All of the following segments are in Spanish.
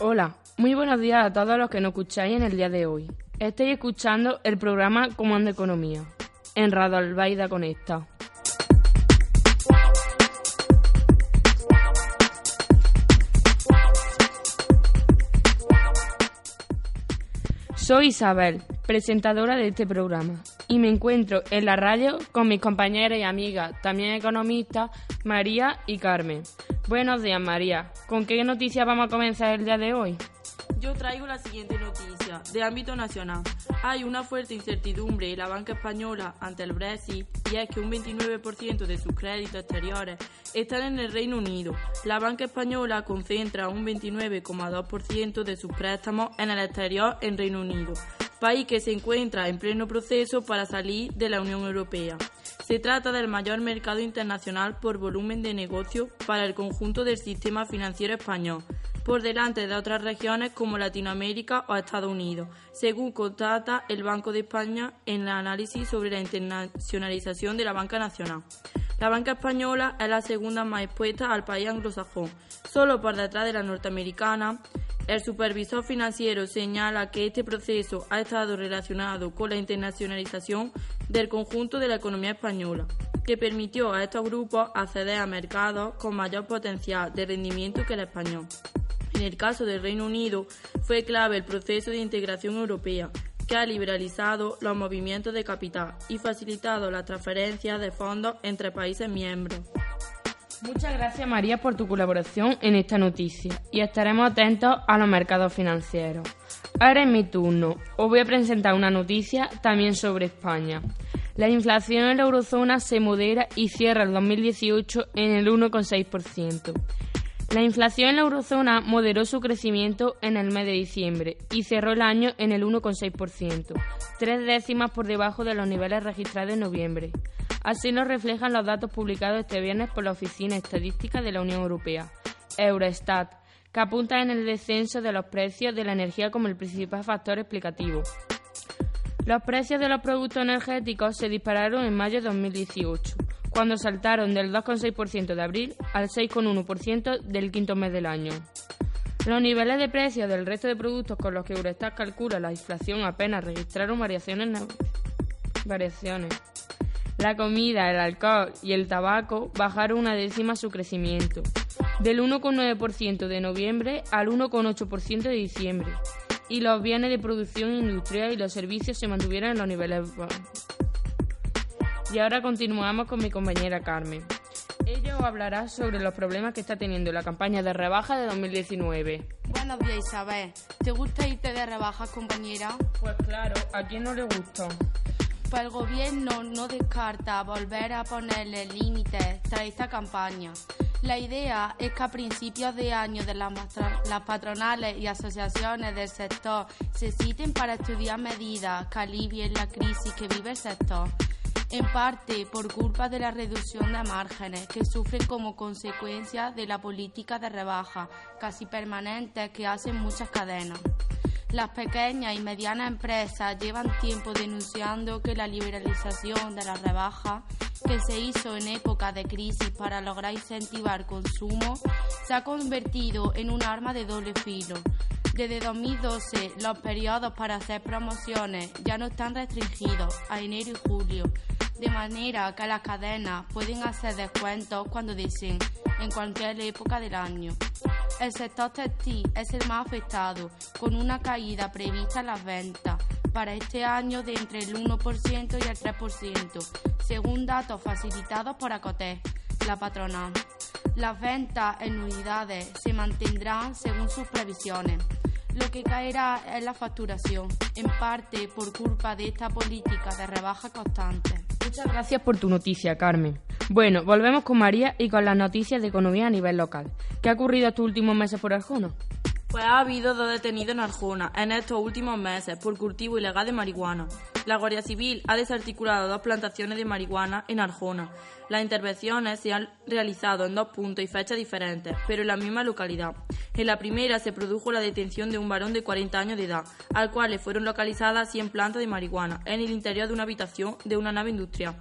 Hola, muy buenos días a todos los que nos escucháis en el día de hoy. Estáis escuchando el programa Comando Economía en Radio Albaida Conecta. Soy Isabel, presentadora de este programa, y me encuentro en la radio con mis compañeras y amigas, también economistas, María y Carmen. Buenos días, María. ¿Con qué noticias vamos a comenzar el día de hoy? Yo traigo la siguiente noticia, de ámbito nacional. Hay una fuerte incertidumbre en la banca española ante el Brexit y es que un 29% de sus créditos exteriores están en el Reino Unido. La banca española concentra un 29,2% de sus préstamos en el exterior en Reino Unido, país que se encuentra en pleno proceso para salir de la Unión Europea. Se trata del mayor mercado internacional por volumen de negocio para el conjunto del sistema financiero español por delante de otras regiones como Latinoamérica o Estados Unidos, según constata el Banco de España en el análisis sobre la internacionalización de la banca nacional. La banca española es la segunda más expuesta al país anglosajón, solo por detrás de la norteamericana. El supervisor financiero señala que este proceso ha estado relacionado con la internacionalización del conjunto de la economía española, que permitió a estos grupos acceder a mercados con mayor potencial de rendimiento que el español. En el caso del Reino Unido, fue clave el proceso de integración europea, que ha liberalizado los movimientos de capital y facilitado la transferencia de fondos entre países miembros. Muchas gracias María por tu colaboración en esta noticia y estaremos atentos a los mercados financieros. Ahora es mi turno. Os voy a presentar una noticia también sobre España. La inflación en la eurozona se modera y cierra el 2018 en el 1,6%. La inflación en la eurozona moderó su crecimiento en el mes de diciembre y cerró el año en el 1,6%, tres décimas por debajo de los niveles registrados en noviembre. Así lo reflejan los datos publicados este viernes por la Oficina Estadística de la Unión Europea, Eurostat, que apunta en el descenso de los precios de la energía como el principal factor explicativo. Los precios de los productos energéticos se dispararon en mayo de 2018 cuando saltaron del 2,6% de abril al 6,1% del quinto mes del año. Los niveles de precios del resto de productos con los que Eurostat calcula la inflación apenas registraron variaciones. variaciones. La comida, el alcohol y el tabaco bajaron una décima su crecimiento, del 1,9% de noviembre al 1,8% de diciembre, y los bienes de producción industrial y los servicios se mantuvieron en los niveles bajos. Y ahora continuamos con mi compañera Carmen. Ella os hablará sobre los problemas que está teniendo la campaña de rebaja de 2019. Buenos días, Isabel. ¿Te gusta irte de rebajas, compañera? Pues claro, ¿a quién no le gusta? Pues el gobierno no descarta volver a ponerle límites tras esta campaña. La idea es que a principios de año de las, las, patronales y asociaciones del sector se citen para estudiar medidas que alivien la crisis que vive el sector en parte por culpa de la reducción de márgenes que sufren como consecuencia de la política de rebaja casi permanente que hacen muchas cadenas. Las pequeñas y medianas empresas llevan tiempo denunciando que la liberalización de la rebaja que se hizo en época de crisis para lograr incentivar consumo se ha convertido en un arma de doble filo. Desde 2012 los periodos para hacer promociones ya no están restringidos a enero y julio, de manera que las cadenas pueden hacer descuentos cuando deseen, en cualquier época del año. El sector textil es el más afectado, con una caída prevista en las ventas para este año de entre el 1% y el 3%, según datos facilitados por Acoté, la patronal. Las ventas en unidades se mantendrán según sus previsiones. Lo que caerá es la facturación, en parte por culpa de esta política de rebaja constante. Muchas gracias por tu noticia, Carmen. Bueno, volvemos con María y con las noticias de economía a nivel local. ¿Qué ha ocurrido estos últimos meses por Arjona? Pues ha habido dos detenidos en Arjona en estos últimos meses por cultivo ilegal de marihuana. La Guardia Civil ha desarticulado dos plantaciones de marihuana en Arjona. Las intervenciones se han realizado en dos puntos y fechas diferentes, pero en la misma localidad. En la primera se produjo la detención de un varón de 40 años de edad, al cual le fueron localizadas 100 plantas de marihuana en el interior de una habitación de una nave industrial.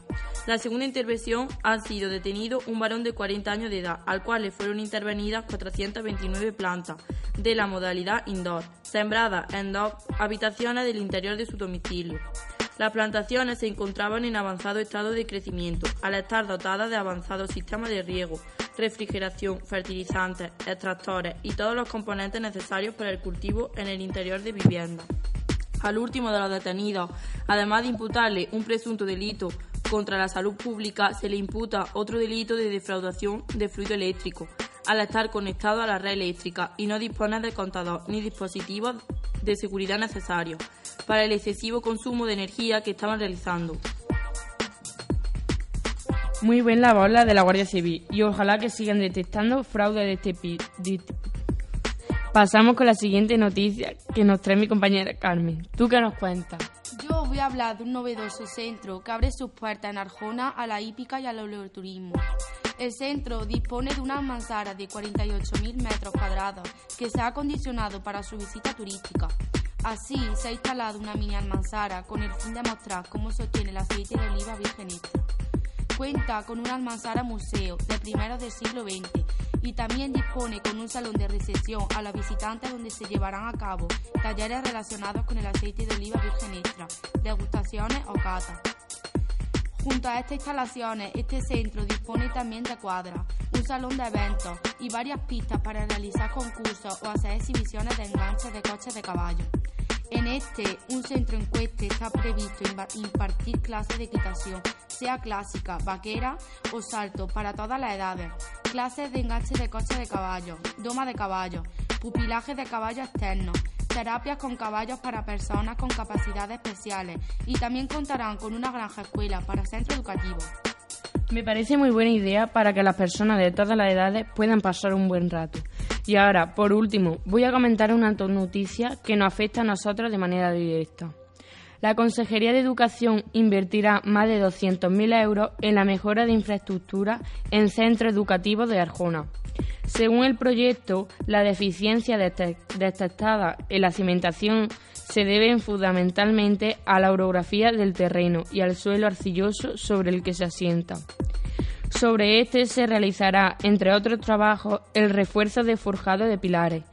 La segunda intervención ha sido detenido un varón de 40 años de edad, al cual le fueron intervenidas 429 plantas de la modalidad indoor, sembradas en dos habitaciones del interior de su domicilio. Las plantaciones se encontraban en avanzado estado de crecimiento, al estar dotadas de avanzados sistemas de riego, refrigeración, fertilizantes, extractores y todos los componentes necesarios para el cultivo en el interior de viviendas. Al último de los detenidos, además de imputarle un presunto delito contra la salud pública, se le imputa otro delito de defraudación de fluido eléctrico, al estar conectado a la red eléctrica y no disponer de contador ni dispositivos de seguridad necesarios para el excesivo consumo de energía que estaban realizando. Muy bien la bola de la Guardia Civil y ojalá que sigan detectando fraude de este pi- de- Pasamos con la siguiente noticia que nos trae mi compañera Carmen. ¿Tú qué nos cuentas? Yo os voy a hablar de un novedoso centro que abre sus puertas en Arjona a la hípica y al oleoturismo. El centro dispone de una manzana de 48.000 metros cuadrados que se ha acondicionado para su visita turística. Así, se ha instalado una mini almanzara con el fin de mostrar cómo se obtiene el aceite de oliva virgen extra. Cuenta con un almanzara museo de primeros del siglo XX y también dispone con un salón de recepción a los visitantes donde se llevarán a cabo talleres relacionados con el aceite de oliva virgen extra, degustaciones o catas. Junto a estas instalaciones, este centro dispone también de cuadras, un salón de eventos y varias pistas para realizar concursos o hacer exhibiciones de enganches de coches de caballo. En este, un centro encueste está previsto impartir clases de equitación, sea clásica, vaquera o salto para todas las edades, clases de enganche de coches de caballo, doma de caballo, pupilaje de caballo externo, terapias con caballos para personas con capacidades especiales y también contarán con una granja escuela para centro educativo. Me parece muy buena idea para que las personas de todas las edades puedan pasar un buen rato. Y ahora, por último, voy a comentar una noticia que nos afecta a nosotros de manera directa. La Consejería de Educación invertirá más de 200.000 euros en la mejora de infraestructura en centros educativos de Arjona. Según el proyecto, la deficiencia dete- detectada en la cimentación se deben fundamentalmente a la orografía del terreno y al suelo arcilloso sobre el que se asienta. Sobre este se realizará, entre otros trabajos, el refuerzo de forjado de pilares,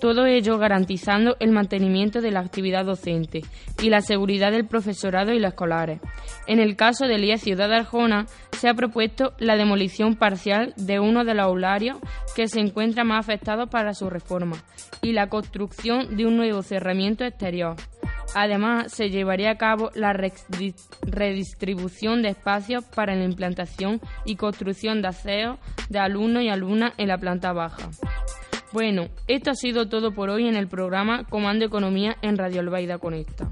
todo ello, garantizando el mantenimiento de la actividad docente y la seguridad del profesorado y los escolares. En el caso de Lía Ciudad de Arjona, se ha propuesto la demolición parcial de uno de los aularios que se encuentra más afectado para su reforma y la construcción de un nuevo cerramiento exterior. Además, se llevaría a cabo la redi- redistribución de espacios para la implantación y construcción de aseos de alumnos y alumnas en la planta baja. Bueno, esto ha sido todo por hoy en el programa Comando Economía en Radio Albaida Conecta.